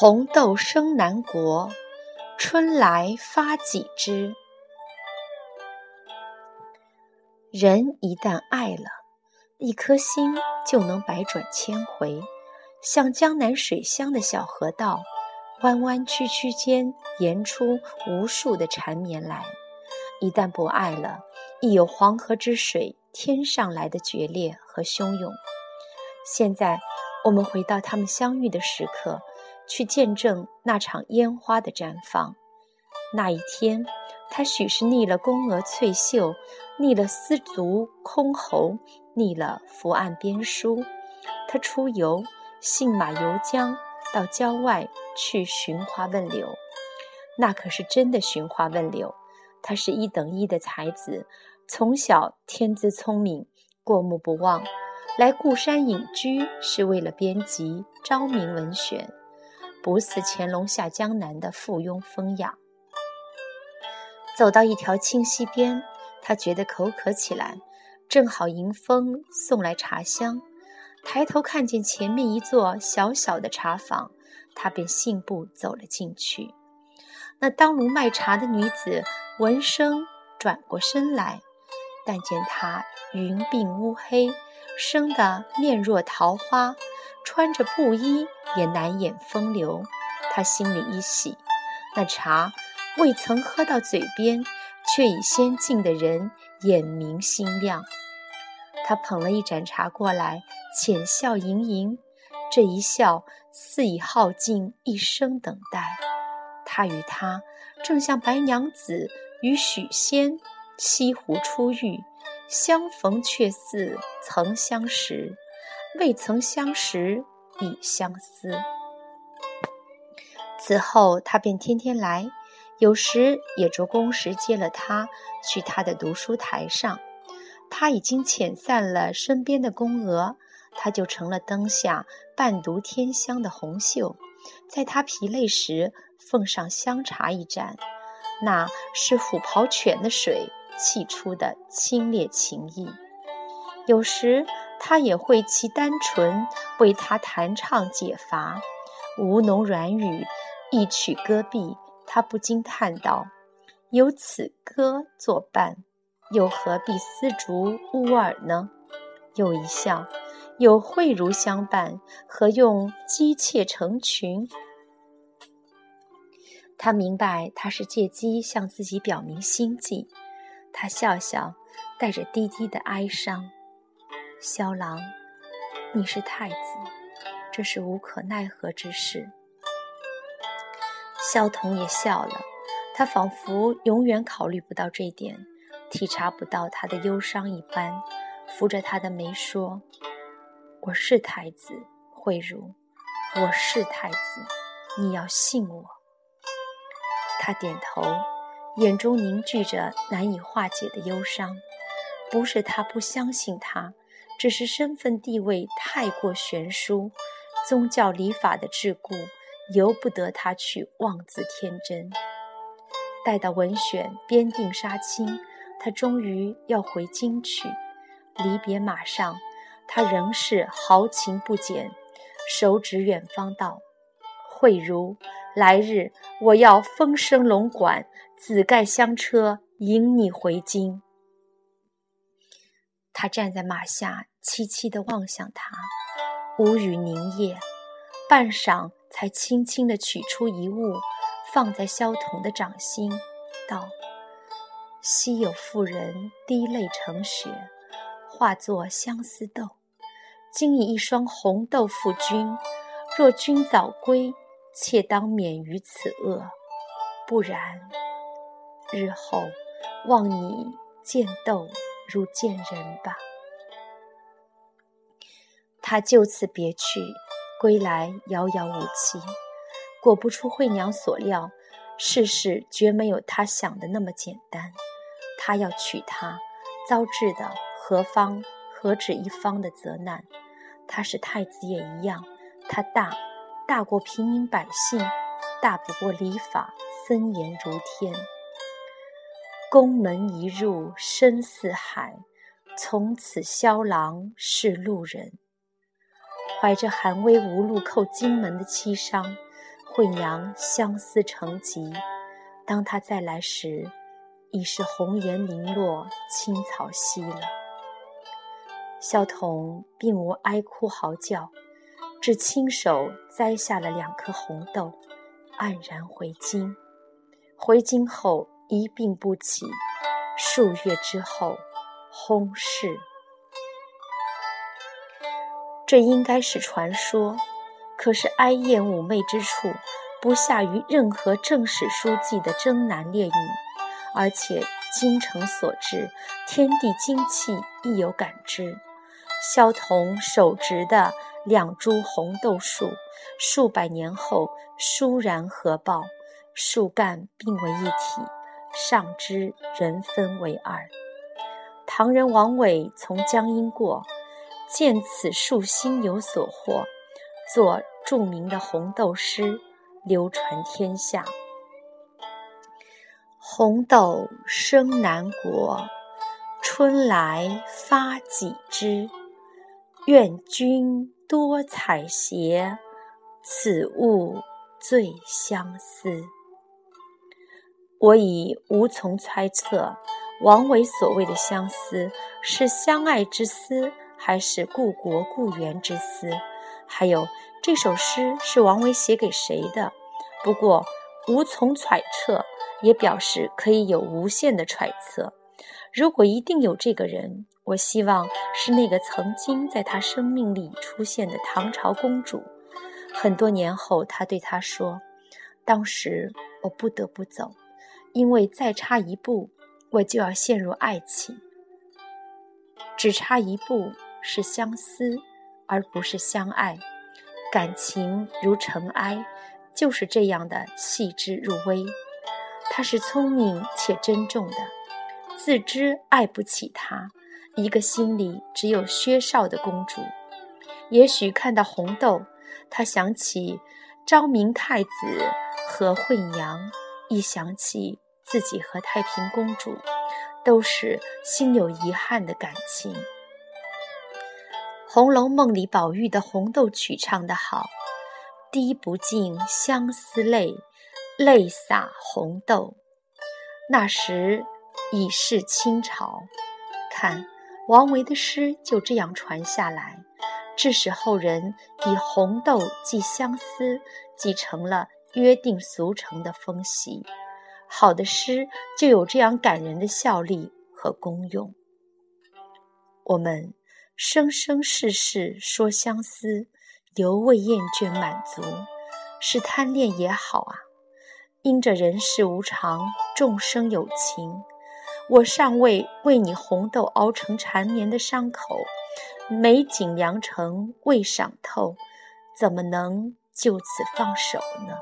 红豆生南国，春来发几枝。人一旦爱了，一颗心就能百转千回，像江南水乡的小河道，弯弯曲曲间延出无数的缠绵来。一旦不爱了，亦有黄河之水天上来的决裂和汹涌。现在，我们回到他们相遇的时刻。去见证那场烟花的绽放。那一天，他许是腻了宫娥翠袖，腻了丝竹箜篌，腻了伏案编书。他出游，信马由缰，到郊外去寻花问柳。那可是真的寻花问柳。他是一等一的才子，从小天资聪明，过目不忘。来故山隐居是为了编辑《昭明文选》。不似乾隆下江南的附庸风雅。走到一条清溪边，他觉得口渴起来，正好迎风送来茶香。抬头看见前面一座小小的茶坊，他便信步走了进去。那当炉卖茶的女子闻声转过身来，但见她云鬓乌黑，生得面若桃花。穿着布衣也难掩风流，他心里一喜，那茶未曾喝到嘴边，却已先敬的人眼明心亮。他捧了一盏茶过来，浅笑盈盈，这一笑似已耗尽一生等待。他与她正像白娘子与许仙西湖初遇，相逢却似曾相识。未曾相识，已相思。此后，他便天天来，有时也着工时接了他去他的读书台上。他已经遣散了身边的宫娥，他就成了灯下伴读天香的红袖。在他疲累时，奉上香茶一盏，那是虎跑犬的水沏出的清冽情意。有时。他也会其单纯为他弹唱解乏，吴侬软语，一曲歌毕，他不禁叹道：“有此歌作伴，又何必丝竹乌耳呢？”又一笑：“有慧如相伴，何用姬妾成群？”他明白，他是借机向自己表明心迹。他笑笑，带着低低的哀伤。萧郎，你是太子，这是无可奈何之事。萧童也笑了，他仿佛永远考虑不到这点，体察不到他的忧伤一般，扶着他的眉说：“我是太子，慧茹，我是太子，你要信我。”他点头，眼中凝聚着难以化解的忧伤。不是他不相信他。只是身份地位太过悬殊，宗教礼法的桎梏，由不得他去妄自天真。待到文选编定杀青，他终于要回京去。离别马上，他仍是豪情不减，手指远方道：“慧如，来日我要风声龙管，紫盖香车迎你回京。”他站在马下，凄凄地望向他，无语凝噎，半晌才轻轻地取出一物，放在萧童的掌心，道：“昔有妇人滴泪成雪，化作相思豆，今以一双红豆付君。若君早归，妾当免于此恶；不然，日后望你见豆。”如见人吧。他就此别去，归来遥遥无期。果不出惠娘所料，世事绝没有他想的那么简单。他要娶她，遭致的何方何止一方的责难？他是太子也一样，他大，大过平民百姓，大不过礼法森严如天。宫门一入深似海，从此萧郎是路人。怀着寒微无路叩荆门的凄伤，惠娘相思成疾，当他再来时，已是红颜零落，青草稀了。萧统并无哀哭嚎叫，只亲手摘下了两颗红豆，黯然回京。回京后一病不起，数月之后薨逝。这应该是传说，可是哀艳妩媚之处，不下于任何正史书记的征南烈女，而且精诚所至，天地精气亦有感知。萧彤手植的两株红豆树，数百年后倏然合抱，树干并为一体，上知人分为二。唐人王伟从江阴过，见此树心有所获，作著名的红豆诗，流传天下。红豆生南国，春来发几枝。愿君多采撷，此物最相思。我已无从猜测，王维所谓的相思，是相爱之思，还是故国故园之思？还有这首诗是王维写给谁的？不过无从揣测，也表示可以有无限的揣测。如果一定有这个人。我希望是那个曾经在他生命里出现的唐朝公主。很多年后，他对他说：“当时我不得不走，因为再差一步，我就要陷入爱情。只差一步是相思，而不是相爱。感情如尘埃，就是这样的细致入微。他是聪明且珍重的，自知爱不起他。”一个心里只有薛少的公主，也许看到红豆，她想起昭明太子和惠娘，一想起自己和太平公主，都是心有遗憾的感情。《红楼梦》里宝玉的红豆曲唱得好：“滴不尽相思泪，泪洒红豆。”那时已是清朝，看。王维的诗就这样传下来，致使后人以红豆寄相思，继成了约定俗成的风习。好的诗就有这样感人的效力和功用。我们生生世世说相思，犹未厌倦满足，是贪恋也好啊。因着人世无常，众生有情。我尚未为你红豆熬成缠绵的伤口，美景良辰未赏透，怎么能就此放手呢？